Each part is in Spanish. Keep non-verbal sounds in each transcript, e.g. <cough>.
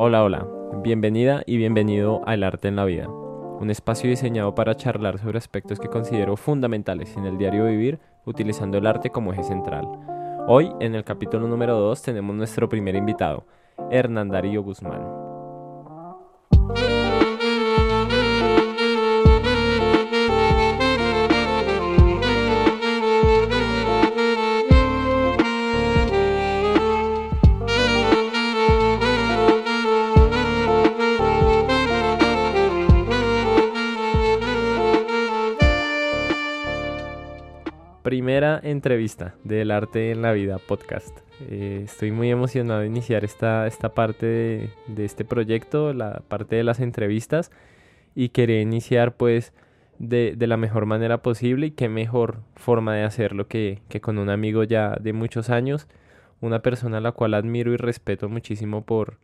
Hola, hola, bienvenida y bienvenido al Arte en la Vida, un espacio diseñado para charlar sobre aspectos que considero fundamentales en el diario vivir utilizando el arte como eje central. Hoy, en el capítulo número 2, tenemos nuestro primer invitado, Hernán Darío Guzmán. Entrevista del Arte en la Vida podcast. Eh, estoy muy emocionado de iniciar esta, esta parte de, este proyecto, la parte de las entrevistas, y quería iniciar pues de, la mejor manera posible y qué mejor forma de hacerlo que, que con un amigo ya de muchos años, una persona a la cual admiro y respeto muchísimo por,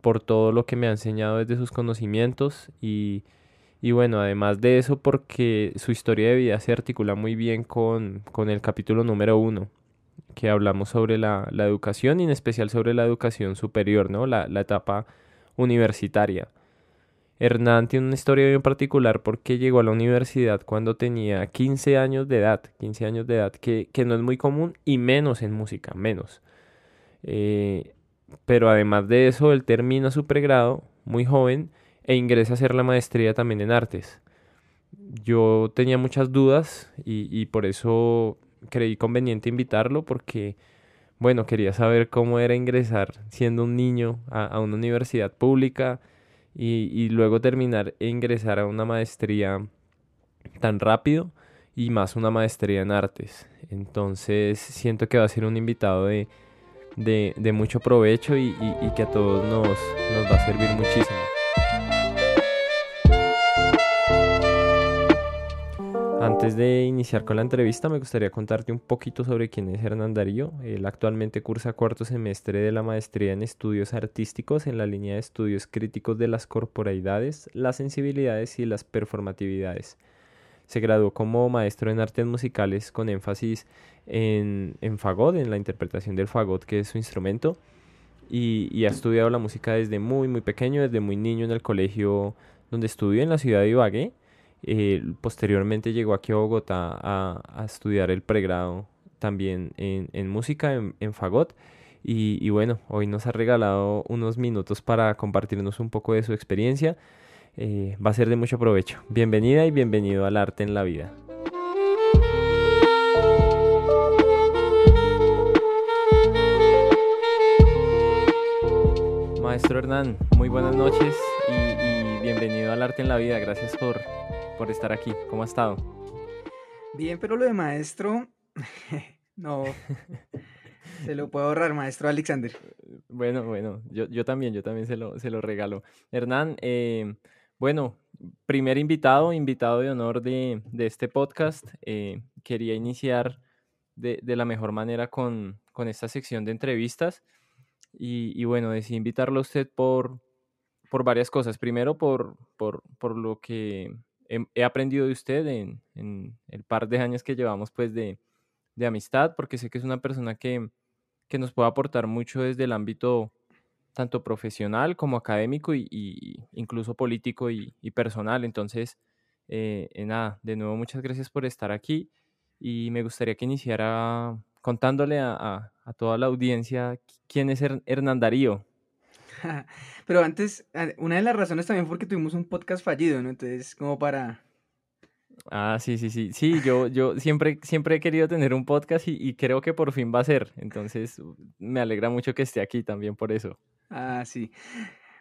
por todo lo que me ha enseñado desde sus conocimientos y y bueno, además de eso, porque su historia de vida se articula muy bien con, el capítulo número uno, que hablamos sobre la, educación y en especial sobre la educación superior, ¿no? La, etapa universitaria. Hernán tiene una historia bien particular porque llegó a la universidad cuando tenía 15 años de edad, 15 años de edad, que, no es muy común y menos en música, menos. Eh, pero además de eso, él termina su pregrado muy joven e ingresa a hacer la maestría también en artes. Yo tenía muchas dudas y, por eso creí conveniente invitarlo porque, bueno, quería saber cómo era ingresar siendo un niño a, una universidad pública y, luego terminar e ingresar a una maestría tan rápido y más una maestría en artes. Entonces siento que va a ser un invitado de, mucho provecho y, y, que a todos nos, nos va a servir muchísimo. Antes de iniciar con la entrevista, me gustaría contarte un poquito sobre quién es Hernán Darío. Él actualmente cursa cuarto semestre de la maestría en estudios artísticos en la línea de estudios críticos de las corporalidades, las sensibilidades y las performatividades. Se graduó como maestro en artes musicales con énfasis en, en fagot, en la interpretación del fagot, que es su instrumento, y, y ha estudiado la música desde muy, muy pequeño, desde muy niño en el colegio donde estudió en la ciudad de Ibagué eh, posteriormente llegó aquí a Bogotá a, estudiar el pregrado también en, música, en, fagot. Y, bueno, hoy nos ha regalado unos minutos para compartirnos un poco de su experiencia. Eh, va a ser de mucho provecho. Bienvenida y bienvenido al arte en la vida. Maestro Hernán, muy buenas noches y bienvenido al arte en la vida. Gracias por por estar aquí. ¿Cómo ha estado? Bien, pero lo de maestro, <laughs> no, se lo puedo ahorrar, maestro Alexander. Bueno, bueno, yo, yo también, yo también se lo, se lo regalo. Hernán, eh, bueno, primer invitado, invitado de honor de, este podcast. Eh, quería iniciar de, la mejor manera con, esta sección de entrevistas. Y, y, bueno, decidí invitarlo a usted por, por varias cosas. Primero, por, por, por lo que he, aprendido de usted en, el par de años que llevamos pues de, amistad, porque sé que es una persona que, nos puede aportar mucho desde el ámbito tanto profesional como académico y, incluso político y, personal. Entonces, eh, nada, de nuevo muchas gracias por estar aquí y me gustaría que iniciara contándole a, a toda la audiencia quién es Hernán Darío. <laughs> Pero antes, una de las razones también fue porque tuvimos un podcast fallido, ¿no? Entonces, como para... Ah, sí, sí, sí. Sí, yo, yo siempre, siempre he querido tener un podcast y, creo que por fin va a ser. Entonces, me alegra mucho que esté aquí también por eso. Ah, sí.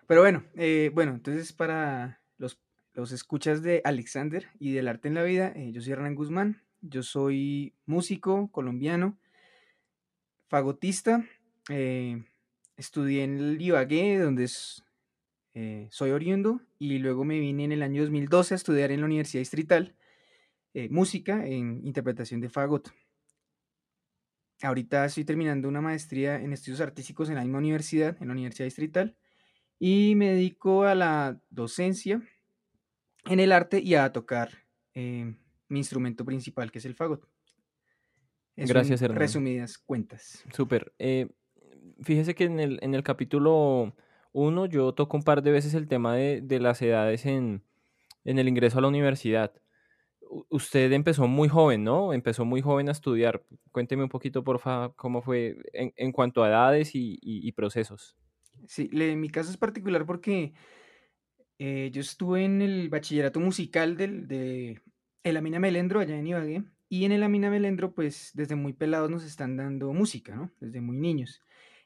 Pero bueno, eh, bueno, entonces para los, los, escuchas de Alexander y del arte en la vida, eh, yo soy Hernán Guzmán. Yo soy músico colombiano, fagotista, eh, estudié en el Ibagué, donde eh, soy oriundo, y luego me vine en el año 2012 a estudiar en la Universidad Distrital eh, música en interpretación de fagot. Ahorita estoy terminando una maestría en estudios artísticos en la misma universidad, en la Universidad Distrital, y me dedico a la docencia en el arte y a tocar eh, mi instrumento principal, que es el fagot. Gracias, Resumidas cuentas. Súper fíjese que en el, en el capítulo Uno, yo toco un par de veces el tema de, de las edades en, en el ingreso a la universidad. Usted empezó muy joven, ¿no? Empezó muy joven a estudiar. Cuénteme un poquito, porfa, cómo fue en, en cuanto a edades y, y, y procesos. Sí, le, mi caso es particular porque eh, yo estuve en el bachillerato musical del, de el Amina Melendro, allá en Ibagué, y en el Amina Melendro, pues desde muy pelados nos están dando música, ¿no? Desde muy niños.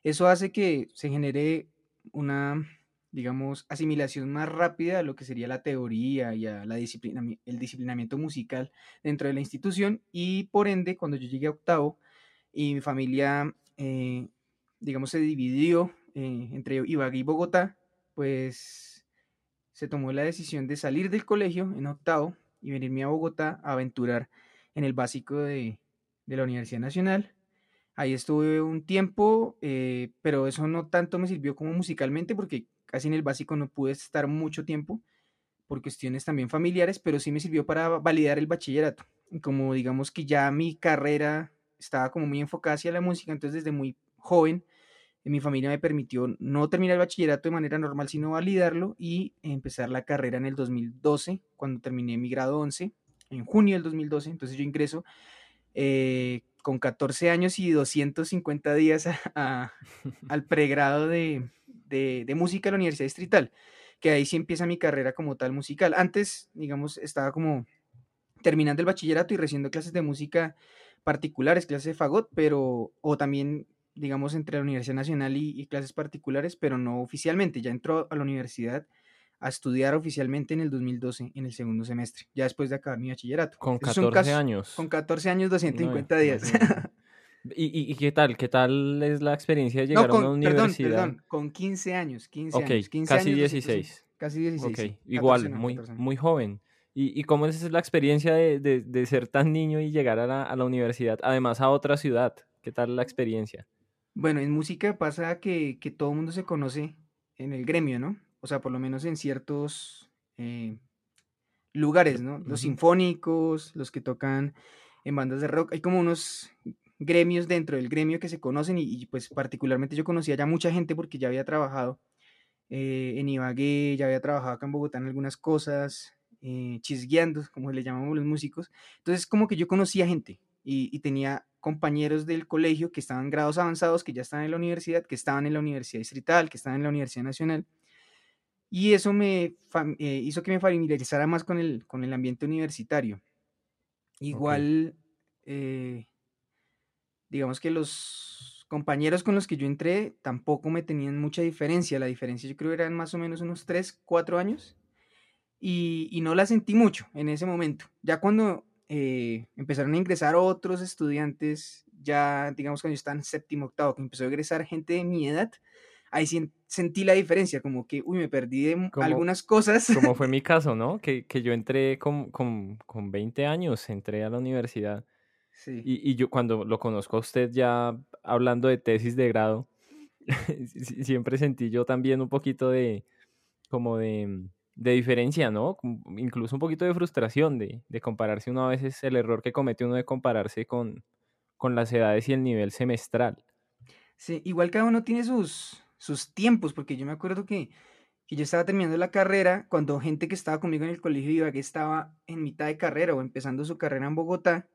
Eso hace que se genere una, digamos, asimilación más rápida a lo que sería la teoría y a la disciplina, el disciplinamiento musical dentro de la institución, y por ende, cuando yo llegué a octavo y mi familia, eh, digamos, se dividió eh, entre Ibagué y Bogotá, pues se tomó la decisión de salir del colegio en octavo y venirme a Bogotá a aventurar en el básico de, de la Universidad Nacional. Ahí estuve un tiempo, eh, pero eso no tanto me sirvió como musicalmente porque casi en el básico no pude estar mucho tiempo por cuestiones también familiares, pero sí me sirvió para validar el bachillerato. Como digamos que ya mi carrera estaba como muy enfocada hacia la música, entonces desde muy joven mi familia me permitió no terminar el bachillerato de manera normal, sino validarlo y empezar la carrera en el 2012, cuando terminé mi grado 11, en junio del 2012. Entonces yo ingreso eh, con 14 años y 250 días a, <laughs> al pregrado de, de, de, música en la Universidad Distrital, que ahí sí empieza mi carrera como tal musical. Antes, digamos, estaba como terminando el bachillerato y recibiendo clases de música particulares, clases de fagot, pero, o también digamos, entre la Universidad Nacional y, y, clases particulares, pero no oficialmente. Ya entró a la universidad a estudiar oficialmente en el 2012, en el segundo semestre, ya después de acabar mi bachillerato. Con 14 caso, años. Con 14 años, 250 no, días. <laughs> ¿Y, ¿Y, qué tal? ¿Qué tal es la experiencia de llegar con, a una universidad? Perdón, perdón, con 15 años, 15 okay, años. 15 casi años, 16. Casi 16. Okay. 14, Igual, muy, 14. muy joven. ¿Y, ¿Y, cómo es la experiencia de, de, de, ser tan niño y llegar a la, a la universidad, además a otra ciudad? ¿Qué tal la experiencia? Bueno, en música pasa que, que todo el mundo se conoce en el gremio, ¿no? O sea, por lo menos en ciertos eh, lugares, ¿no? Los uh -huh. sinfónicos, los que tocan en bandas de rock, hay como unos gremios dentro del gremio que se conocen y, y pues particularmente yo conocía ya mucha gente porque ya había trabajado eh, en Ibagué, ya había trabajado acá en Bogotá en algunas cosas, eh, chisgueando, como le llamamos los músicos. Entonces como que yo conocía gente y, y tenía compañeros del colegio que estaban en grados avanzados, que ya estaban en la universidad, que estaban en la universidad distrital, que estaban en la Universidad Nacional. Y eso me eh, hizo que me familiarizara más con el, con el ambiente universitario. Igual, okay. eh, digamos que los compañeros con los que yo entré tampoco me tenían mucha diferencia. La diferencia yo creo eran más o menos unos 3, 4 años. Y, y no la sentí mucho en ese momento. Ya cuando eh, empezaron a ingresar otros estudiantes, ya digamos cuando yo estaba en séptimo, octavo, que empezó a ingresar gente de mi edad, ahí sí sentí la diferencia, como que, uy, me perdí de como, algunas cosas. Como fue <laughs> mi caso, ¿no? Que, que yo entré con, con, con 20 años, entré a la universidad. Sí. Y, y yo cuando lo conozco a usted ya hablando de tesis de grado, <laughs> siempre sentí yo también un poquito de, como de, de diferencia, ¿no? Incluso un poquito de frustración de, de, compararse uno a veces, el error que comete uno de compararse con, con las edades y el nivel semestral. Sí, igual cada uno tiene sus, sus tiempos, porque yo me acuerdo que, que, yo estaba terminando la carrera cuando gente que estaba conmigo en el colegio iba que estaba en mitad de carrera o empezando su carrera en Bogotá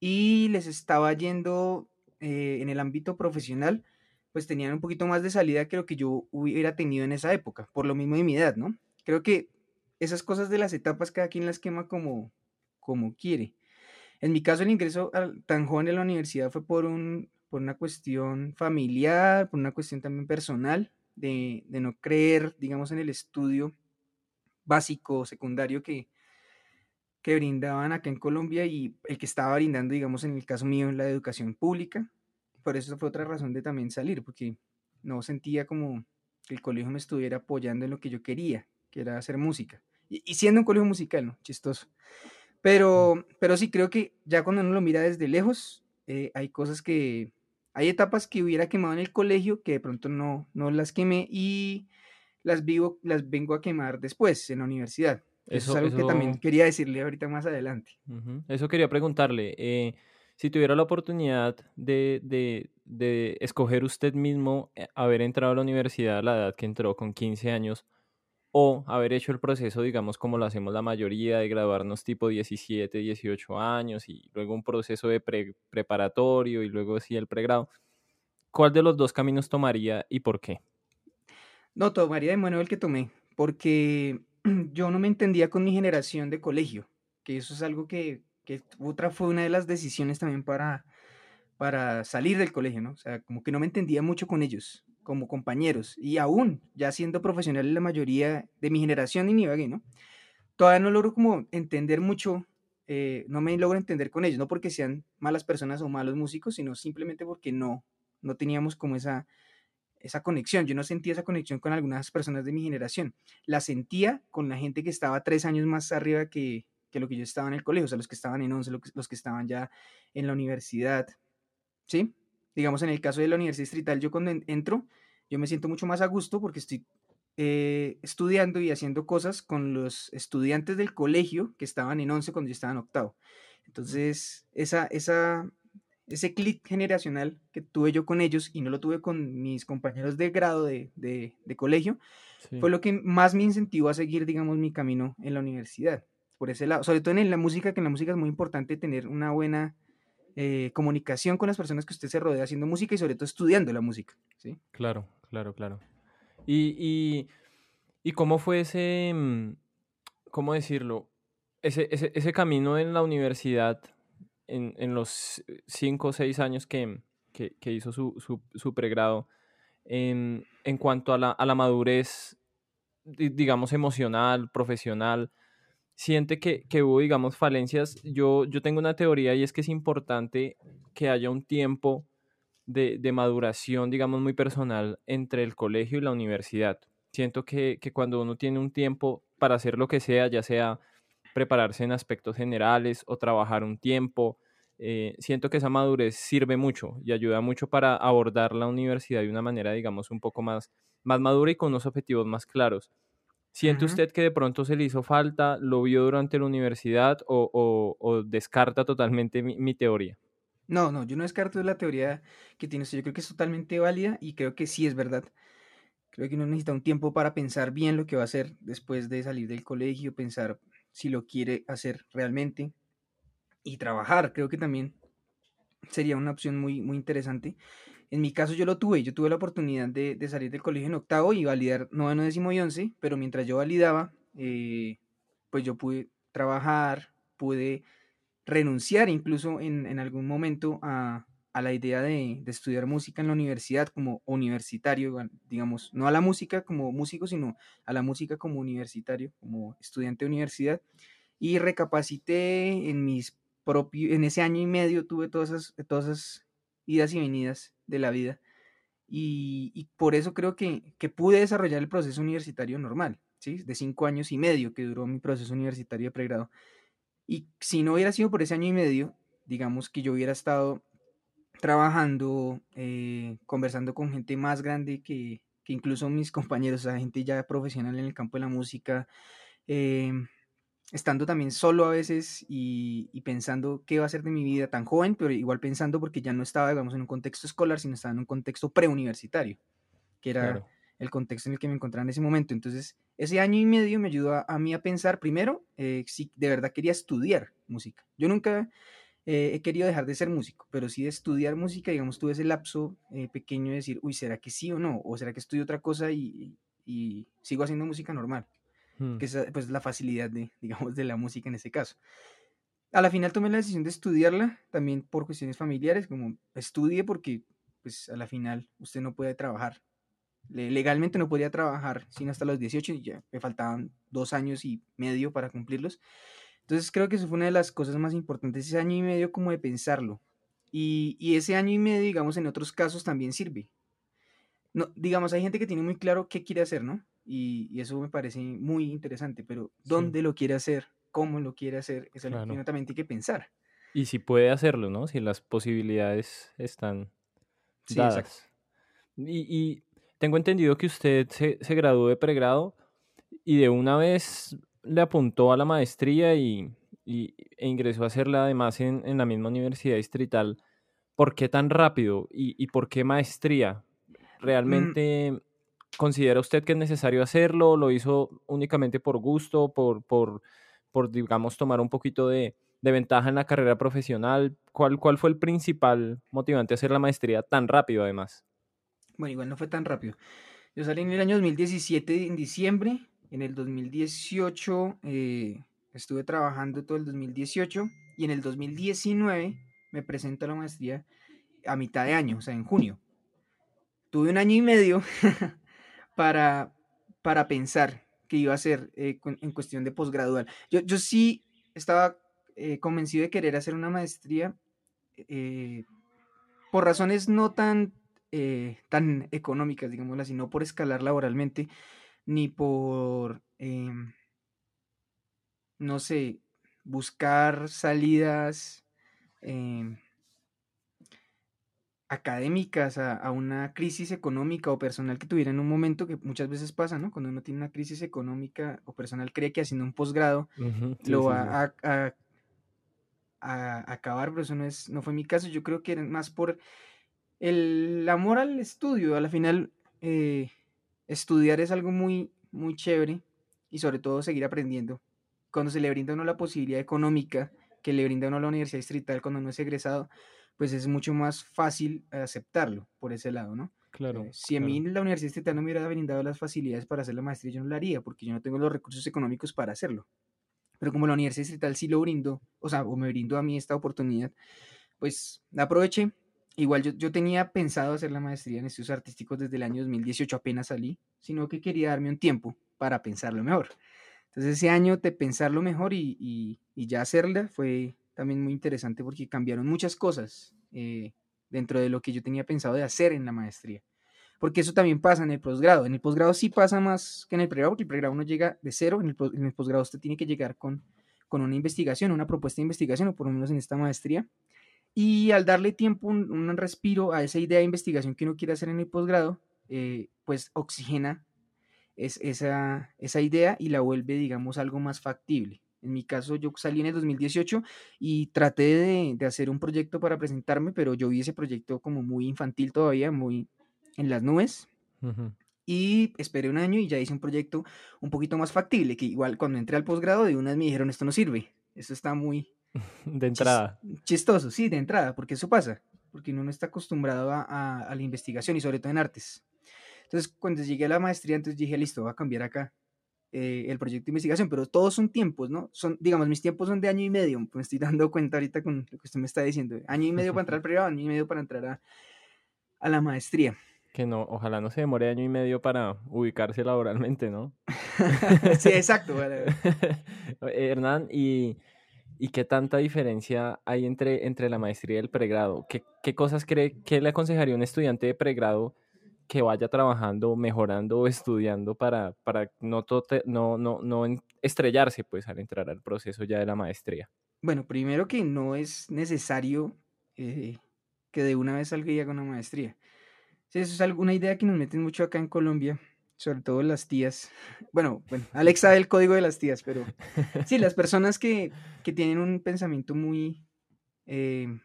y les estaba yendo eh, en el ámbito profesional, pues tenían un poquito más de salida que lo que yo hubiera tenido en esa época, por lo mismo de mi edad, ¿no? Creo que esas cosas de las etapas cada quien las quema como, como quiere. En mi caso el ingreso al, tan joven en la universidad fue por, un, por una cuestión familiar, por una cuestión también personal, de, de no creer, digamos, en el estudio básico, secundario que, que brindaban acá en Colombia y el que estaba brindando, digamos, en el caso mío, en la educación pública. Por eso fue otra razón de también salir, porque no sentía como que el colegio me estuviera apoyando en lo que yo quería, que era hacer música. Y, y siendo un colegio musical, ¿no? Chistoso. Pero, pero sí, creo que ya cuando uno lo mira desde lejos, eh, hay cosas que, hay etapas que hubiera quemado en el colegio que de pronto no, no las quemé y las, vivo, las vengo a quemar después en la universidad. Eso, eso es algo eso... que también quería decirle ahorita más adelante. Uh -huh. Eso quería preguntarle. Eh, si tuviera la oportunidad de, de, de escoger usted mismo eh, haber entrado a la universidad a la edad que entró con 15 años o haber hecho el proceso, digamos, como lo hacemos la mayoría, de graduarnos tipo 17, 18 años y luego un proceso de preparatorio y luego sí el pregrado. ¿Cuál de los dos caminos tomaría y por qué? No, tomaría de mano el que tomé, porque <clears throat> yo no me entendía con mi generación de colegio, que eso es algo que, que otra fue una de las decisiones también para, para salir del colegio, ¿no? O sea, como que no me entendía mucho con ellos como compañeros y aún ya siendo profesional la mayoría de mi generación y Ibagué, ¿no? Todavía no logro como entender mucho, eh, no me logro entender con ellos, no porque sean malas personas o malos músicos, sino simplemente porque no, no teníamos como esa, esa conexión. Yo no sentía esa conexión con algunas personas de mi generación. La sentía con la gente que estaba tres años más arriba que, que lo que yo estaba en el colegio, o sea, los que estaban en 11, los que estaban ya en la universidad, ¿sí? Digamos en el caso de la Universidad Distrital, yo cuando entro, yo me siento mucho más a gusto porque estoy eh, estudiando y haciendo cosas con los estudiantes del colegio que estaban en 11 cuando yo estaba en octavo. Entonces, esa, esa, ese clic generacional que tuve yo con ellos y no lo tuve con mis compañeros de grado de, de, colegio, fue lo que más me incentivó a seguir, digamos, mi camino en la universidad. Por ese lado, sobre todo en la música, que en la música es muy importante tener una buena eh, comunicación con las personas que usted se rodea haciendo música y sobre todo estudiando la música. ¿sí? Claro, claro, claro. Y, y, cómo fue ese, mm, cómo decirlo, ese, ese, camino en la universidad, en, en, los cinco o seis años que, que, hizo su, su, su pregrado, en, en, cuanto a la, a la madurez, digamos, emocional, profesional, siente que, que, hubo, digamos, falencias. Yo, yo tengo una teoría y es que es importante que haya un tiempo de, de maduración, digamos, muy personal entre el colegio y la universidad. Siento que, que, cuando uno tiene un tiempo para hacer lo que sea, ya sea prepararse en aspectos generales o trabajar un tiempo, eh, siento que esa madurez sirve mucho y ayuda mucho para abordar la universidad de una manera, digamos, un poco más, más madura y con unos objetivos más claros. ¿Siente usted que de pronto se le hizo falta, lo vio durante la universidad o, descarta totalmente mi, teoría? No, no, yo no descarto la teoría que tiene usted. Yo creo que es totalmente válida y creo que sí es verdad. Creo que uno necesita un tiempo para pensar bien lo que va a hacer después de salir del colegio, pensar si lo quiere hacer realmente y trabajar. Creo que también sería una opción muy, muy interesante. En mi caso yo lo tuve, yo tuve la oportunidad de, salir del colegio en octavo y validar noveno, décimo y once, pero mientras yo validaba, eh, pues yo pude trabajar, pude renunciar incluso en, algún momento a, la idea de, estudiar música en la universidad como universitario, digamos, no a la música como músico, sino a la música como universitario, como estudiante de universidad. Y recapacité en mis propios, en ese año y medio tuve todas esas, todas esas idas y venidas de la vida. Y, por eso creo que, pude desarrollar el proceso universitario normal, ¿sí? De cinco años y medio que duró mi proceso universitario de pregrado. Y si no hubiera sido por ese año y medio, digamos que yo hubiera estado trabajando, eh, conversando con gente más grande que, que incluso mis <laughs> compañeros, o sea, gente ya profesional en el campo de la música, eh, estando también solo a veces y, pensando qué va a ser de mi vida tan joven, pero igual pensando porque ya no estaba, digamos, en un contexto escolar, sino estaba en un contexto preuniversitario, que era el contexto en el que me encontraba en ese momento. Entonces, ese año y medio me ayudó a, mí a pensar, primero, eh, si de verdad quería estudiar música. Yo nunca eh, he querido dejar de ser músico, pero sí de estudiar música, digamos, tuve ese lapso eh, pequeño de decir, uy, ¿será que sí o no? ¿O será que estudio otra cosa y sigo haciendo música normal? Que es pues la facilidad de, <laughs> digamos, de la música en ese caso. A la final tomé la decisión de estudiarla, también por cuestiones familiares, como estudie porque pues a la final usted no puede trabajar. Legalmente no podía trabajar sino hasta los 18 y ya me faltaban dos años y medio para cumplirlos. Entonces creo que eso fue una de las cosas más importantes, ese año y medio como de pensarlo. Y, y ese año y medio, digamos, en otros casos también sirve. No, digamos, hay gente que tiene muy claro qué quiere hacer, ¿no? Y, eso me parece muy interesante, pero ¿dónde lo quiere hacer? ¿Cómo lo quiere hacer? Es algo que también hay que pensar. Y si puede hacerlo, ¿no? Si las posibilidades están dadas. Y, tengo entendido que usted se, se, graduó de pregrado y de una vez le apuntó a la maestría y, e ingresó a hacerla además en, en la misma universidad distrital ¿por qué tan rápido y, por qué maestría? Mm. ¿Realmente considera usted que es necesario hacerlo? ¿Lo hizo únicamente por gusto, por, por, por digamos, tomar un poquito de, ventaja en la carrera profesional? ¿Cuál, ¿Cuál fue el principal motivante a hacer la maestría tan rápido además? Bueno, igual no fue tan rápido. Yo salí en el año 2017, en diciembre. En el 2018 eh, estuve trabajando todo el 2018 y en el 2019 me presento a la maestría a mitad de año, o sea, en junio. Tuve un año y medio <laughs> para, para pensar qué iba a hacer eh, en cuestión de posgradual. Yo, yo sí estaba eh, convencido de querer hacer una maestría por razones no tan eh, tan económicas, digámoslo así, no por escalar laboralmente, ni por, em, no sé, buscar salidas em, académicas a, una crisis económica o personal que tuviera en un momento que muchas veces pasa, ¿no? Cuando uno tiene una crisis económica o personal cree que haciendo un posgrado lo va A, a, acabar, pero eso no, es, no fue mi caso. Yo creo que era más por el amor al estudio, a la final, eh, estudiar es algo muy, muy chévere y sobre todo seguir aprendiendo. Cuando se le brinda a uno la posibilidad económica que le brinda a uno la universidad distrital cuando uno es egresado, pues es mucho más fácil aceptarlo por ese lado, ¿no? Claro. Eh, si a mí la universidad distrital no me hubiera brindado las facilidades para hacer la maestría, yo no la haría porque yo no tengo los recursos económicos para hacerlo. Pero como la universidad distrital sí lo brindó, o sea, o me brindó a mí esta oportunidad, pues la aproveché Igual yo, tenía pensado hacer la maestría en estudios artísticos desde el año 2018, apenas salí, sino que quería darme un tiempo para pensarlo mejor. Entonces ese año de pensarlo mejor y, ya hacerla fue también muy interesante porque cambiaron muchas cosas eh, dentro de lo que yo tenía pensado de hacer en la maestría. Porque eso también pasa en el posgrado. En el posgrado sí pasa más que en el pregrado, porque el pregrado uno llega de cero, en el, posgrado usted tiene que llegar con, con una investigación, una propuesta de investigación, o por lo menos en esta maestría, y al darle tiempo, un, respiro a esa idea de investigación que uno quiere hacer en el posgrado, eh, pues oxigena es, esa, esa idea y la vuelve, digamos, algo más factible. En mi caso, yo salí en el 2018 y traté de, de, hacer un proyecto para presentarme, pero yo vi ese proyecto como muy infantil todavía, muy en las nubes. Y esperé un año y ya hice un proyecto un poquito más factible, que igual cuando entré al posgrado de una vez me dijeron, esto no sirve, esto está muy, <laughs> de entrada. Chistoso, sí, de entrada, porque eso pasa, porque uno no está acostumbrado a, la investigación y sobre todo en artes. Entonces, cuando llegué a la maestría, entonces dije, listo, voy a cambiar acá eh, el proyecto de investigación, pero todos son tiempos, ¿no? Son, digamos, mis tiempos son de año y medio, me estoy dando cuenta ahorita con lo que usted me está diciendo, año y medio para entrar al privado, año y medio para entrar a, a la maestría. Que no, ojalá no se demore año y medio para ubicarse laboralmente, ¿no? <laughs> sí, exacto. <laughs> Hernán, y ¿Y qué tanta diferencia hay entre, entre la maestría y el pregrado? ¿Qué, qué cosas cree, qué le aconsejaría un estudiante de pregrado que vaya trabajando, mejorando o estudiando para, para no, no, no, no estrellarse pues al entrar al proceso ya de la maestría? Bueno, primero que no es necesario eh, que de una vez salga ya con una maestría. Eso es alguna idea que nos meten mucho acá en Colombia, sobre todo las tías. <laughs> Bueno, bueno, Alex sabe el código de las tías, pero sí, las <laughs> personas que, tienen un pensamiento muy eh,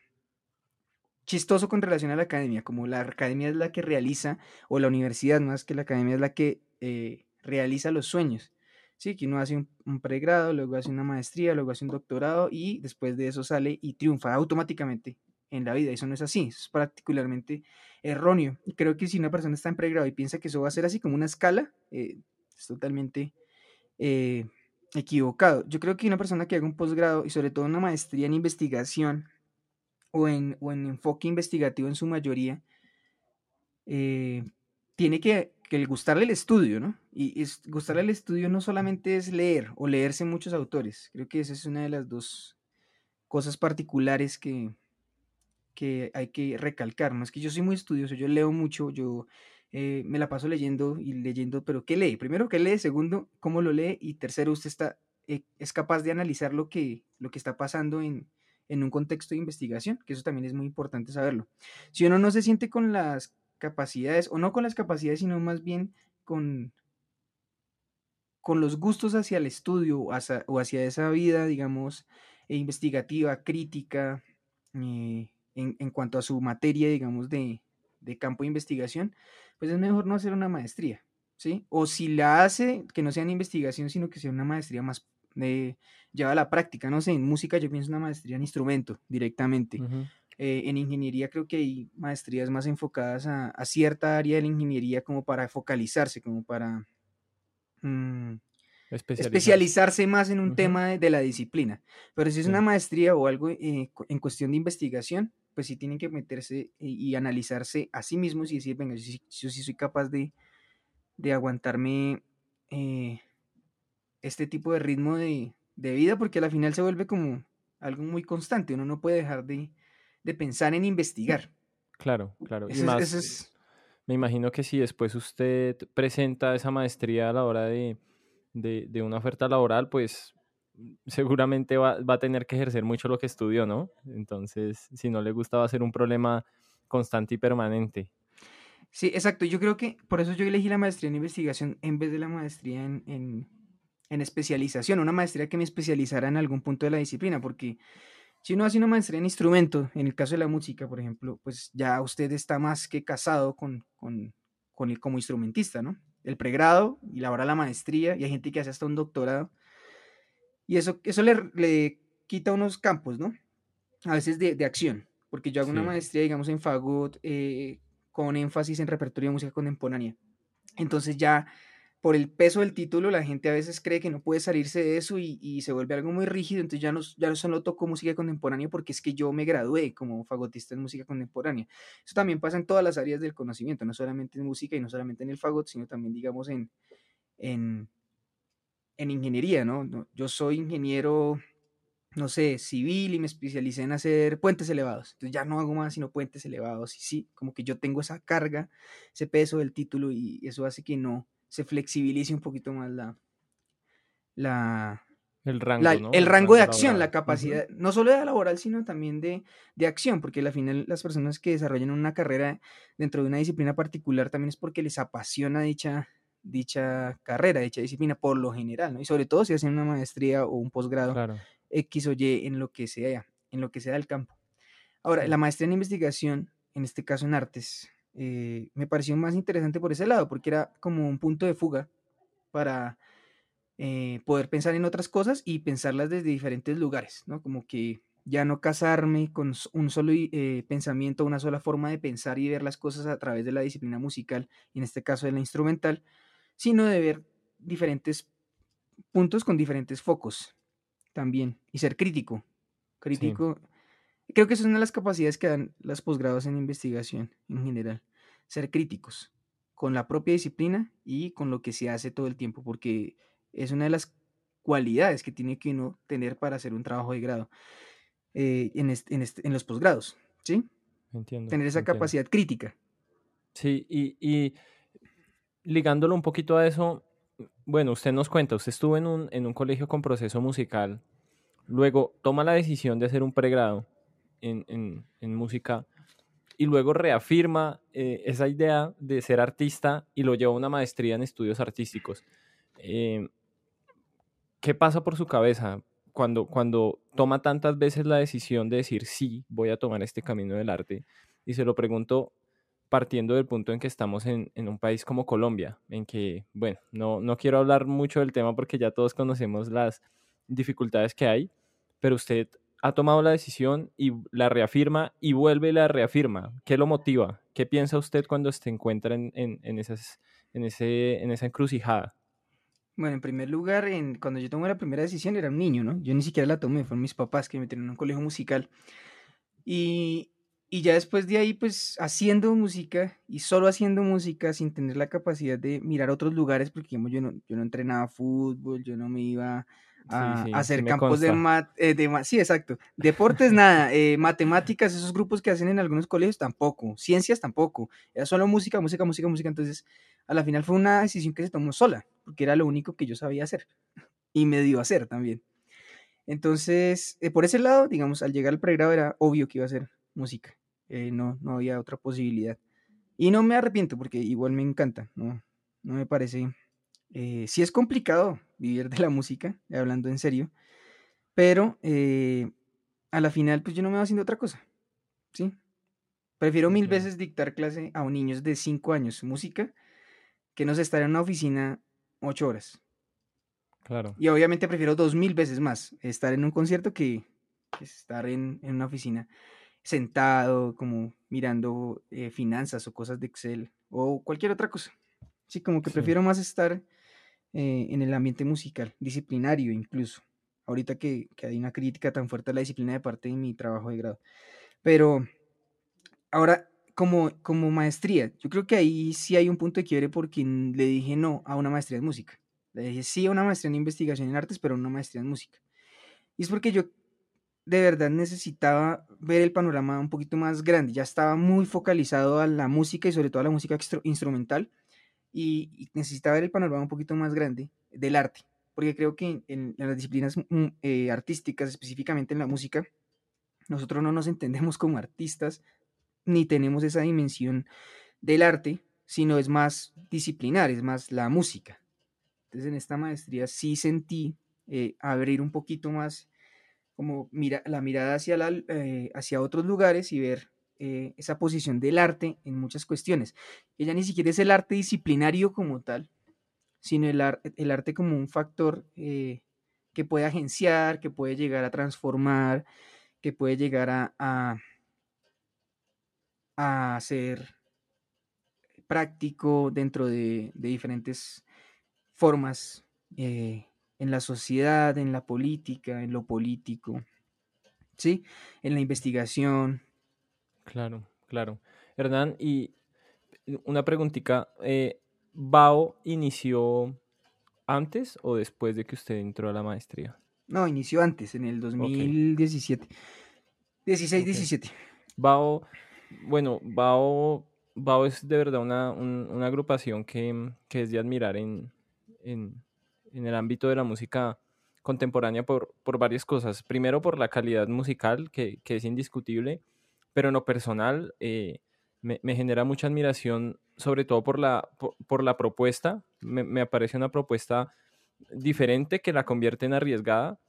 chistoso con relación a la academia, como la academia es la que realiza, o la universidad más que la academia es la que eh, realiza los sueños. Sí, que uno hace un, pregrado, luego hace una maestría, luego hace un doctorado y después de eso sale y triunfa automáticamente en la vida. Eso no es así, eso es particularmente erróneo. Y creo que si una persona está en pregrado y piensa que eso va a ser así como una escala, eh, es totalmente eh, equivocado. Yo creo que una persona que haga un posgrado y sobre todo una maestría en investigación o en, o en enfoque investigativo en su mayoría, eh, tiene que, que, gustarle el estudio, ¿no? Y es, gustarle el estudio no solamente es leer o leerse muchos autores, creo que esa es una de las dos cosas particulares que, que hay que recalcar. No es que yo soy muy estudioso, yo leo mucho, yo eh, me la paso leyendo y leyendo, pero ¿qué lee? Primero, ¿qué lee? Segundo, ¿cómo lo lee? Y tercero, usted está, eh, es capaz de analizar lo que, lo que está pasando en, en un contexto de investigación, que eso también es muy importante saberlo. Si uno no se siente con las capacidades, o no con las capacidades, sino más bien con, con los gustos hacia el estudio o hacia, esa vida, digamos, investigativa, crítica, eh, en, en, cuanto a su materia, digamos, de, de, campo de investigación, pues es mejor no hacer una maestría, ¿sí? O si la hace, que no sea en investigación, sino que sea una maestría más de lleva a la práctica, no sé, en música yo pienso una maestría en instrumento directamente. Eh, en ingeniería creo que hay maestrías más enfocadas a, a, cierta área de la ingeniería como para focalizarse, como para mm, especializarse más en un tema de, de, la disciplina. Pero si es una maestría o algo eh, en cuestión de investigación, pues sí tienen que meterse y, y analizarse a sí mismos y decir, venga, yo, yo, yo sí soy capaz de, de aguantarme eh, este tipo de ritmo de, de, vida, porque al final se vuelve como algo muy constante, uno no puede dejar de, de pensar en investigar. Claro, claro. Ese, y más, es, me imagino que si después usted presenta esa maestría a la hora de, de, de una oferta laboral, pues seguramente va, va, a tener que ejercer mucho lo que estudió, ¿no? Entonces, si no le gusta, va a ser un problema constante y permanente. Sí, exacto. Yo creo que por eso yo elegí la maestría en investigación en vez de la maestría en, en, en especialización, una maestría que me especializara en algún punto de la disciplina, porque si uno hace una maestría en instrumento, en el caso de la música, por ejemplo, pues ya usted está más que casado con, con, con el, como instrumentista, ¿no? El pregrado y ahora la maestría, y hay gente que hace hasta un doctorado. Y eso, eso le, le quita unos campos, ¿no? A veces de, de acción, porque yo hago sí. una maestría, digamos, en fagot, eh, con énfasis en repertorio de música contemporánea. Entonces ya por el peso del título la gente a veces cree que no puede salirse de eso y, se vuelve algo muy rígido, entonces ya no, ya no solo toco música contemporánea porque es que yo me gradué como fagotista en música contemporánea. Eso también pasa en todas las áreas del conocimiento, no solamente en música y no solamente en el fagot, sino también digamos en, en, en ingeniería, ¿no? Yo soy ingeniero no sé, civil y me especialicé en hacer puentes elevados. Entonces ya no hago más sino puentes elevados. Y sí, como que yo tengo esa carga, ese peso del título y eso hace que no se flexibilice un poquito más la... la el rango, la, ¿no? el, rango de acción, laboral. la capacidad, uh -huh. no solo de laboral, sino también de, de, acción, porque al final las personas que desarrollan una carrera dentro de una disciplina particular también es porque les apasiona dicha, dicha carrera, dicha disciplina, por lo general, ¿no? Y sobre todo si hacen una maestría o un posgrado claro. X o Y en lo que sea, en lo que sea del campo. Ahora, la maestría en investigación, en este caso en artes, eh, me pareció más interesante por ese lado, porque era como un punto de fuga para eh, poder pensar en otras cosas y pensarlas desde diferentes lugares, ¿no? Como que ya no casarme con un solo eh, pensamiento, una sola forma de pensar y ver las cosas a través de la disciplina musical, y en este caso de la instrumental, sino de ver diferentes puntos con diferentes focos también y ser crítico. Crítico. Sí. Creo que esa es una de las capacidades que dan las posgrados en investigación en general. Ser críticos con la propia disciplina y con lo que se hace todo el tiempo, porque es una de las cualidades que tiene que uno tener para hacer un trabajo de grado eh, en, este, en, este, en, los posgrados. ¿Sí? Entiendo. Tener esa entiendo. capacidad crítica. Sí, y, y ligándolo un poquito a eso, bueno, usted nos cuenta, usted estuvo en un, en un colegio con proceso musical, luego toma la decisión de hacer un pregrado en, en, en música y luego reafirma eh, esa idea de ser artista y lo lleva a una maestría en estudios artísticos. Eh, ¿Qué pasa por su cabeza cuando, cuando toma tantas veces la decisión de decir sí, voy a tomar este camino del arte? Y se lo pregunto partiendo del punto en que estamos en, en, un país como Colombia, en que, bueno, no, no quiero hablar mucho del tema porque ya todos conocemos las dificultades que hay, pero usted ha tomado la decisión y la reafirma y vuelve y la reafirma. ¿Qué lo motiva? ¿Qué piensa usted cuando se encuentra en, en, en, esas, en, ese, en esa encrucijada? Bueno, en primer lugar, en, cuando yo tomé la primera decisión era un niño, ¿no? Yo ni siquiera la tomé, fueron mis papás que me metieron en un colegio musical. Y, y ya después de ahí, pues haciendo música y solo haciendo música sin tener la capacidad de mirar otros lugares, porque digamos, yo, no, yo no entrenaba fútbol, yo no me iba a, sí, sí, a hacer campos de, mat, eh, de sí, exacto. Deportes nada, eh, matemáticas, esos grupos que hacen en algunos colegios tampoco, ciencias tampoco, era solo música, música, música, música, entonces a la final fue una decisión que se tomó sola, porque era lo único que yo sabía hacer <laughs> y me dio a hacer también. Entonces, eh, por ese lado, digamos, al llegar al pregrado era obvio que iba a ser música, eh, no, no había otra posibilidad. Y no me arrepiento porque igual me encanta, no, no me parece... Eh, sí es complicado vivir de la música, hablando en serio, pero eh, a la final pues yo no me voy haciendo otra cosa. ¿sí? Prefiero mil veces dictar clase a un niños de 5 años música que no estar en una oficina 8 horas. Claro. Y obviamente prefiero dos mil veces más estar en un concierto que, estar en, una oficina sentado, como mirando eh, finanzas o cosas de Excel o cualquier otra cosa. Sí, como que prefiero más estar eh, en el ambiente musical, disciplinario incluso. Ahorita que, que hay una crítica tan fuerte a la disciplina de parte de mi trabajo de grado. Pero ahora, como, como maestría, yo creo que ahí sí hay un punto de quiebre porque le dije no a una maestría en música. Le dije sí a una maestría en investigación en artes, pero no maestría en música. Y es porque yo de verdad necesitaba ver el panorama un poquito más grande. Ya estaba muy focalizado a la música y sobre todo a la música instrumental. Y, necesitaba ver el panorama un poquito más grande del arte. Porque creo que en, las disciplinas mm, eh, artísticas, específicamente en la música, nosotros no nos entendemos como artistas, ni tenemos esa dimensión del arte, sino es más disciplinar, es más la música. Entonces en esta maestría sí sentí eh, abrir un poquito más como mira, la mirada hacia, la, eh, hacia otros lugares y ver eh, esa posición del arte en muchas cuestiones. Ella ni siquiera es el arte disciplinario como tal, sino el, el arte como un factor eh, que puede agenciar, que puede llegar a transformar, que puede llegar a, a, ser práctico dentro de, de diferentes formas en la sociedad, en la política, en lo político, ¿sí? En la investigación. Claro, claro. Hernán, y una preguntita, eh, ¿Bao inició antes o después de que usted entró a la maestría? No, inició antes, en el 2017. 16, 17. Bao, bueno, Bao, Bao es de verdad una, una agrupación que, que, es de admirar en, en, en el ámbito de la música contemporánea por, por varias cosas. Primero por la calidad musical, que, es indiscutible, pero en lo personal eh, me, genera mucha admiración, sobre todo por la, por, la propuesta. Me, me, parece una propuesta diferente que la convierte en arriesgada,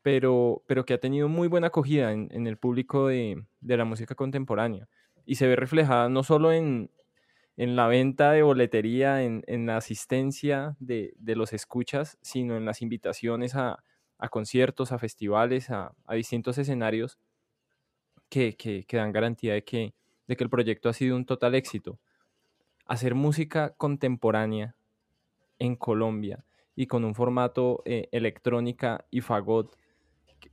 pero, pero que ha tenido muy buena acogida en, en el público de, de la música contemporánea. Y se ve reflejada no solo en, en la venta de boletería, en, la asistencia de, los escuchas, sino en las invitaciones a, conciertos, a festivales, a, distintos escenarios que, dan garantía de que, de que el proyecto ha sido un total éxito. Hacer música contemporánea en Colombia y con un formato eh, electrónica y fagot.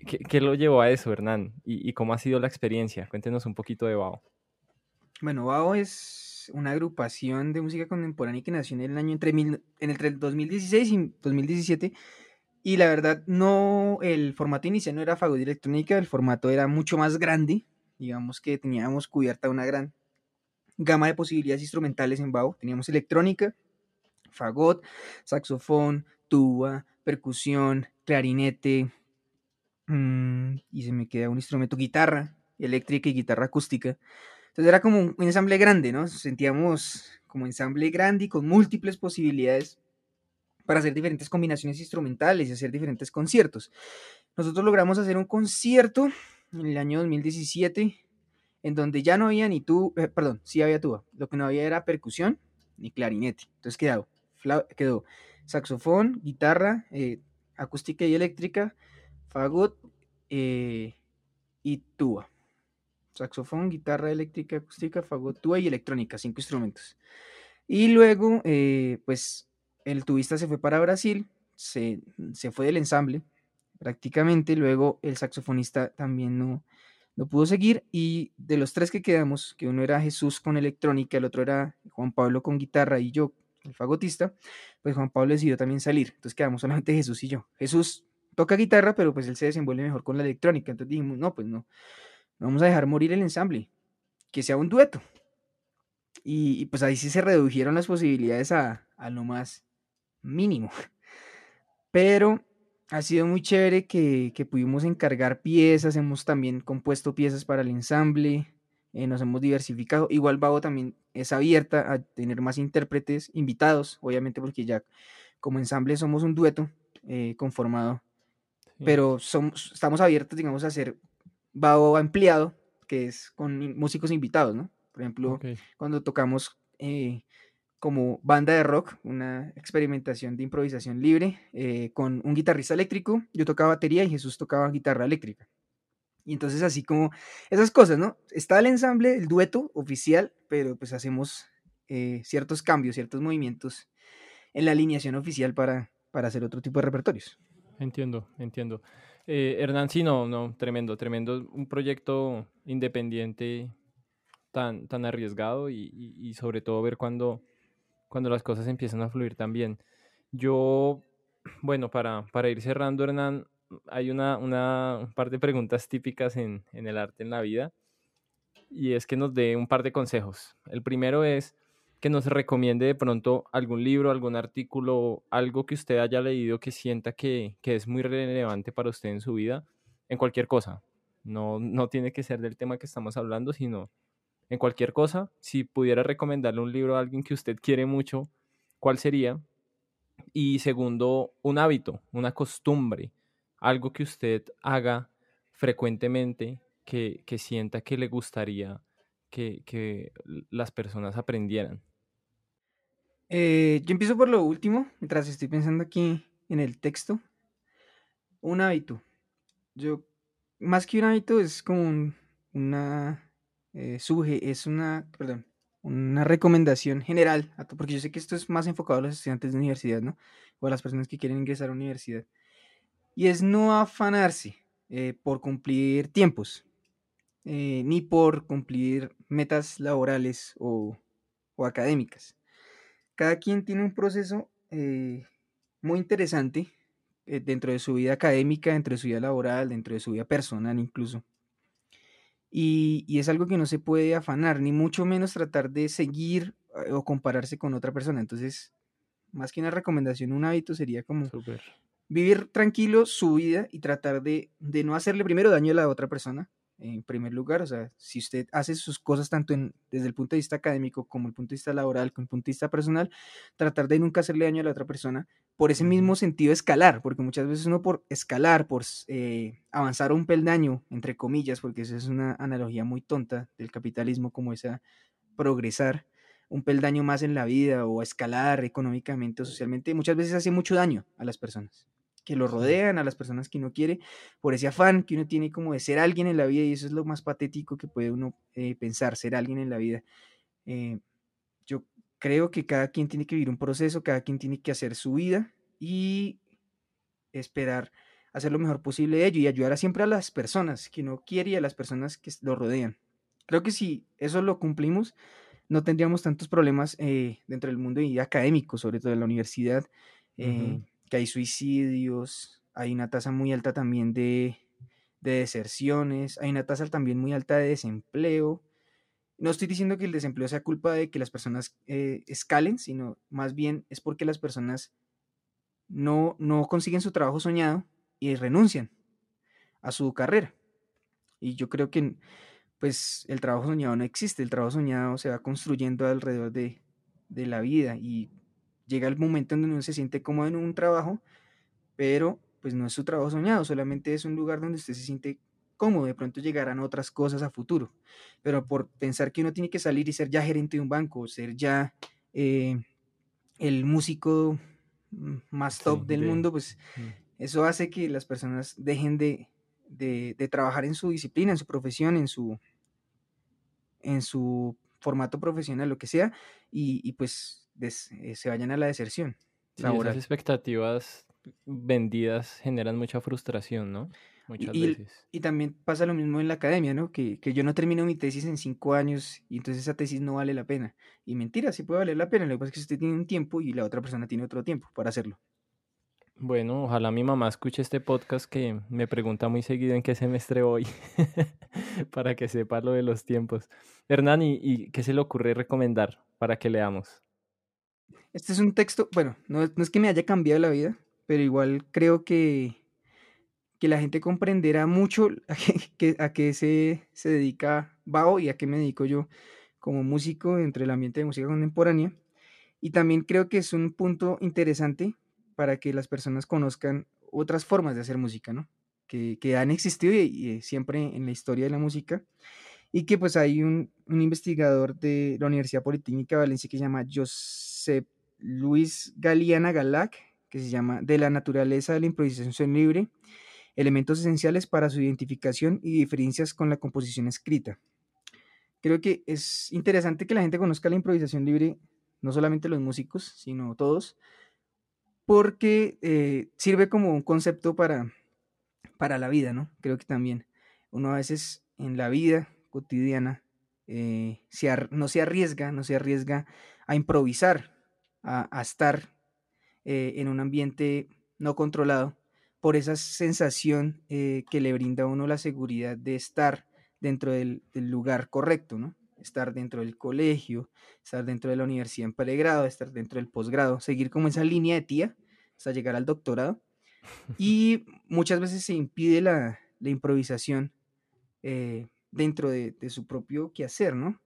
¿Qué, lo llevó a eso, Hernán? ¿Y, ¿Y, cómo ha sido la experiencia? Cuéntenos un poquito de Bao. Bueno, Bao es una agrupación de música contemporánea que nació en el año entre, mil, en el 2016 y 2017. Y la verdad, no, el formato inicial no era fagot electrónica, el formato era mucho más grande. Digamos que teníamos cubierta una gran gama de posibilidades instrumentales en bajo. Teníamos electrónica, fagot, saxofón, tuba, percusión, clarinete, mm, y se me queda un instrumento, guitarra eléctrica y guitarra acústica. Entonces era como un ensamble grande, ¿no? Sentíamos como ensamble grande y con múltiples posibilidades para hacer diferentes combinaciones instrumentales y hacer diferentes conciertos. Nosotros logramos hacer un concierto en el año 2017 en donde ya no había ni tú, eh, perdón, sí había tuba, lo que no había era percusión ni clarinete. Entonces quedó, quedó saxofón, guitarra, eh, acústica y eléctrica, fagot eh, y tuba saxofón, guitarra eléctrica, acústica, fagotúa y electrónica, cinco instrumentos. Y luego, eh, pues, el tubista se fue para Brasil, se, fue del ensamble prácticamente, luego el saxofonista también no, no pudo seguir y de los tres que quedamos, que uno era Jesús con electrónica, el otro era Juan Pablo con guitarra y yo, el fagotista, pues Juan Pablo decidió también salir, entonces quedamos solamente Jesús y yo. Jesús toca guitarra, pero pues él se desenvuelve mejor con la electrónica, entonces dijimos, no, pues no, vamos a dejar morir el ensamble, que sea un dueto. Y, pues ahí sí se redujeron las posibilidades a, lo más mínimo. Pero ha sido muy chévere que, pudimos encargar piezas, hemos también compuesto piezas para el ensamble, eh, nos hemos diversificado. Igual Vago también es abierta a tener más intérpretes invitados, obviamente porque ya como ensamble somos un dueto eh, conformado, pero somos, estamos abiertos, digamos, a hacer va ampliado que es con músicos invitados, ¿no? Por ejemplo, cuando tocamos eh, como banda de rock, una experimentación de improvisación libre eh, con un guitarrista eléctrico, yo tocaba batería y Jesús tocaba guitarra eléctrica. Y entonces así como esas cosas, ¿no? Está el ensamble, el dueto oficial, pero pues hacemos eh, ciertos cambios, ciertos movimientos en la alineación oficial para, para hacer otro tipo de repertorios. Entiendo, entiendo. Eh, Hernán, sí, no, no, tremendo, tremendo. Un proyecto independiente tan, tan arriesgado y, y, sobre todo ver cuando, cuando las cosas empiezan a fluir también. Yo, <clears throat> bueno, para, para ir cerrando, Hernán, hay una, una un par de preguntas típicas en, en el arte en la vida y es que nos dé un par de consejos. El primero es que nos recomiende de pronto algún libro, algún artículo, algo que usted haya leído que sienta que, que, es muy relevante para usted en su vida, en cualquier cosa. No, no tiene que ser del tema que estamos hablando, sino en cualquier cosa. Si pudiera recomendarle un libro a alguien que usted quiere mucho, ¿cuál sería? Y segundo, un hábito, una costumbre algo que usted haga frecuentemente que, sienta que le gustaría que, las personas aprendieran? Eh, yo empiezo por lo último, mientras estoy pensando aquí en el texto. Un hábito. Yo, más que un hábito, es como una eh, es una, perdón, una recomendación general, porque yo sé que esto es más enfocado a los estudiantes de universidad, ¿no? O a las personas que quieren ingresar a la universidad y es no afanarse eh, por cumplir tiempos, eh, ni por cumplir metas laborales o, académicas. Cada quien tiene un proceso eh, muy interesante dentro de su vida académica, dentro de su vida laboral, dentro de su vida personal incluso. Y, y, es algo que no se puede afanar, ni mucho menos tratar de seguir o compararse con otra persona. Entonces, más que una recomendación, un hábito sería como Super vivir tranquilo su vida y tratar de, no hacerle primero daño a la otra persona, en primer lugar, o sea, si usted hace sus cosas tanto en, desde el punto de vista académico como el punto de vista laboral, como el punto de vista personal, tratar de nunca hacerle daño a la otra persona, por ese mismo sentido escalar, porque muchas veces uno por escalar, por eh, avanzar un peldaño, entre comillas, porque esa es una analogía muy tonta del capitalismo, como esa progresar, un peldaño más en la vida o escalar económicamente o socialmente, muchas veces hace mucho daño a las personas que lo rodean, a las personas que uno quiere, por ese afán que uno tiene como de ser alguien en la vida, y eso es lo más patético que puede uno eh, pensar, ser alguien en la vida. Eh, creo que cada quien tiene que vivir un proceso, cada quien tiene que hacer su vida y esperar hacer lo mejor posible de ello y ayudar a siempre a las personas que uno quiere y a las personas que lo rodean. Creo que si eso lo cumplimos, no tendríamos tantos problemas eh, dentro del mundo académico, sobre todo en la universidad que hay suicidios, hay una tasa muy alta también de, deserciones, hay una tasa también muy alta de desempleo. No estoy diciendo que el desempleo sea culpa de que las personas eh, escalen, sino más bien es porque las personas no, no consiguen su trabajo soñado y renuncian a su carrera. Y yo creo que pues el trabajo soñado no existe, el trabajo soñado se va construyendo alrededor de, de la vida y llega el momento en donde uno se siente cómodo en un trabajo, pero pues no es su trabajo soñado, solamente es un lugar donde usted se siente cómodo, de pronto llegarán otras cosas a futuro, pero por pensar que uno tiene que salir y ser ya gerente de un banco, ser ya eh, el músico más top del mundo, pues mm. eso hace que las personas dejen de, de, trabajar en su disciplina, en su profesión, en su, en su formato profesional, lo que sea, y, y pues eh, se vayan a la deserción. Sí, esas expectativas vendidas generan mucha frustración, ¿no? Muchas y, veces. Y también pasa lo mismo en la academia, ¿no? Que, que, yo no termino mi tesis en cinco años y entonces esa tesis no vale la pena. Y mentira, sí puede valer la pena. Lo que pasa es que usted tiene un tiempo y la otra persona tiene otro tiempo para hacerlo. Bueno, ojalá mi mamá escuche este podcast que me pregunta muy seguido en qué semestre voy, <laughs> para que sepa lo de los tiempos. Hernán, ¿y, ¿y, qué se le ocurre recomendar para que leamos? Este es un texto, bueno, no, es que me haya cambiado la vida, pero igual creo que, que la gente comprenderá mucho <laughs> a qué, se, se dedica Bao y a qué me dedico yo como músico dentro del ambiente de música contemporánea. Y también creo que es un punto interesante para que las personas conozcan otras formas de hacer música, ¿no? Que, que han existido y, siempre en la historia de la música y que pues hay un, un investigador de la Universidad Politécnica de Valencia que se llama Josep Luis Galeana Galac, que se llama De la naturaleza de la improvisación libre, elementos esenciales para su identificación y diferencias con la composición escrita. Creo que es interesante que la gente conozca la improvisación libre, no solamente los músicos, sino todos, porque eh, sirve como un concepto para, para la vida, ¿no? Creo que también uno a veces en la vida cotidiana eh, no se arriesga, no se arriesga a improvisar, a, estar eh, en un ambiente no controlado por esa sensación que le brinda a uno la seguridad de estar dentro del, lugar correcto, ¿no? Estar dentro del colegio, estar dentro de la universidad en pregrado, estar dentro del posgrado, seguir como esa línea de tía hasta llegar al doctorado. <laughs> Y muchas veces se impide la, improvisación eh, dentro de, su propio quehacer, ¿no?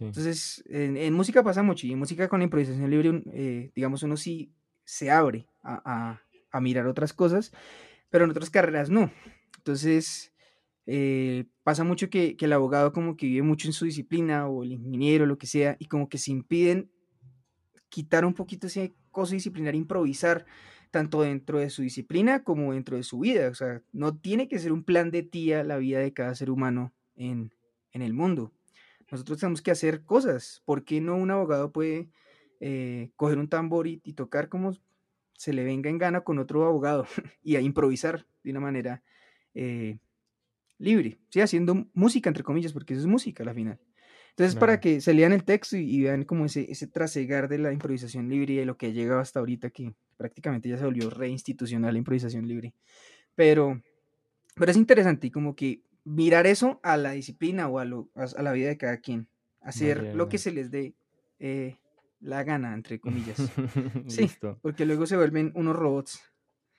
Entonces, en, música pasa mucho, y en música con la improvisación libre, eh, digamos, uno sí se abre a, a, mirar otras cosas, pero en otras carreras no. Entonces, eh, pasa mucho que, el abogado como que vive mucho en su disciplina o el ingeniero, lo que sea, y como que se impiden quitar un poquito ese cosa disciplinar, improvisar, tanto dentro de su disciplina como dentro de su vida. O sea, no tiene que ser un plan de tía la vida de cada ser humano en, el mundo. Nosotros tenemos que hacer cosas. ¿Por qué no un abogado puede eh, coger un tambor y, tocar como se le venga en gana con otro abogado <laughs> y a improvisar de una manera eh, libre, ¿sí? haciendo música, entre comillas, porque eso es música a la final. Entonces, para que se lean el texto y, vean como ese, ese trasegar de la improvisación libre y de lo que ha llegado hasta ahorita, que prácticamente ya se volvió reinstitucional la improvisación libre. Pero, pero es interesante y como que mirar eso a la disciplina o a, lo, a, la vida de cada quien. Hacer lo que se les dé eh, la gana, entre comillas. <laughs> sí, porque luego se vuelven unos robots.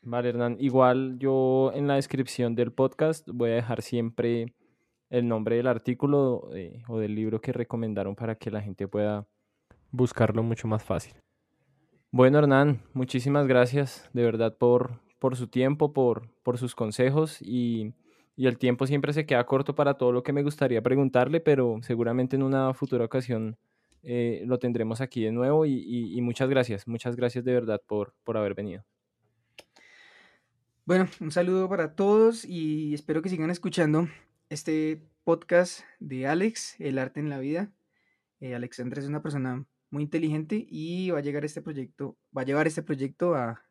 Vale, Hernán. Igual yo en la descripción del podcast voy a dejar siempre el nombre del artículo eh, o del libro que recomendaron para que la gente pueda buscarlo mucho más fácil. Bueno, Hernán, muchísimas gracias de verdad por, por su tiempo, por, por sus consejos y, y, el tiempo siempre se queda corto para todo lo que me gustaría preguntarle, pero seguramente en una futura ocasión eh, lo tendremos aquí de nuevo y, muchas gracias, muchas gracias de verdad por, por haber venido. Bueno, un saludo para todos y espero que sigan escuchando este podcast de Alex, El arte en la vida. Eh, Alexandra es una persona muy inteligente y va a llegar este proyecto, va a llevar este proyecto a,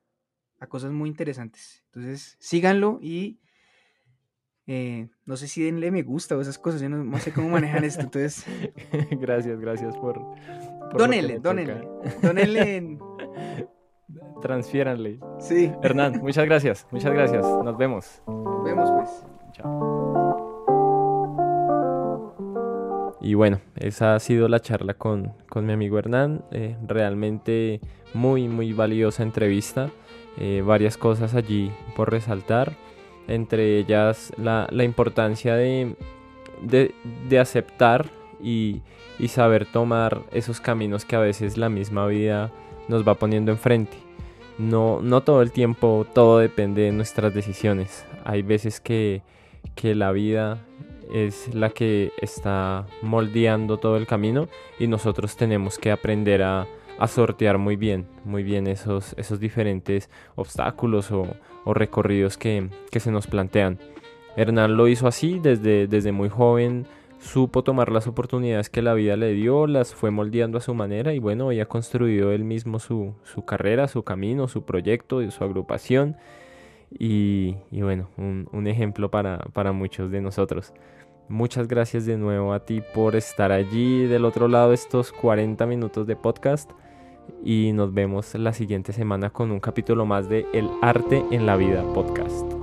cosas muy interesantes. Entonces, síganlo y eh, no sé si denle me gusta o esas cosas, yo no, sé cómo manejan esto, entonces... <laughs> gracias, gracias por... por donele, donele, donele <laughs> Transfiéranle. Sí. Hernán, muchas gracias, muchas gracias. Nos vemos. Nos vemos pues. Chao. Y bueno, esa ha sido la charla con, mi amigo Hernán. Eh, realmente muy, muy valiosa entrevista. Eh, varias cosas allí por resaltar. Entre ellas la, importancia de, de, aceptar y, y saber tomar esos caminos que a veces la misma vida nos va poniendo enfrente. No, no todo el tiempo todo depende de nuestras decisiones. Hay veces que, que la vida es la que está moldeando todo el camino y nosotros tenemos que aprender a, sortear muy bien, muy bien esos, esos diferentes obstáculos o, recorridos que, se nos plantean. Hernán lo hizo así desde, desde muy joven, supo tomar las oportunidades que la vida le dio, las fue moldeando a su manera y bueno, hoy ha construido él mismo su, carrera, su camino, su proyecto, y su agrupación y, bueno, un, un ejemplo para, para muchos de nosotros. Muchas gracias de nuevo a ti por estar allí del otro lado estos 40 minutos de podcast y nos vemos la siguiente semana con un capítulo más de El arte en la vida podcast.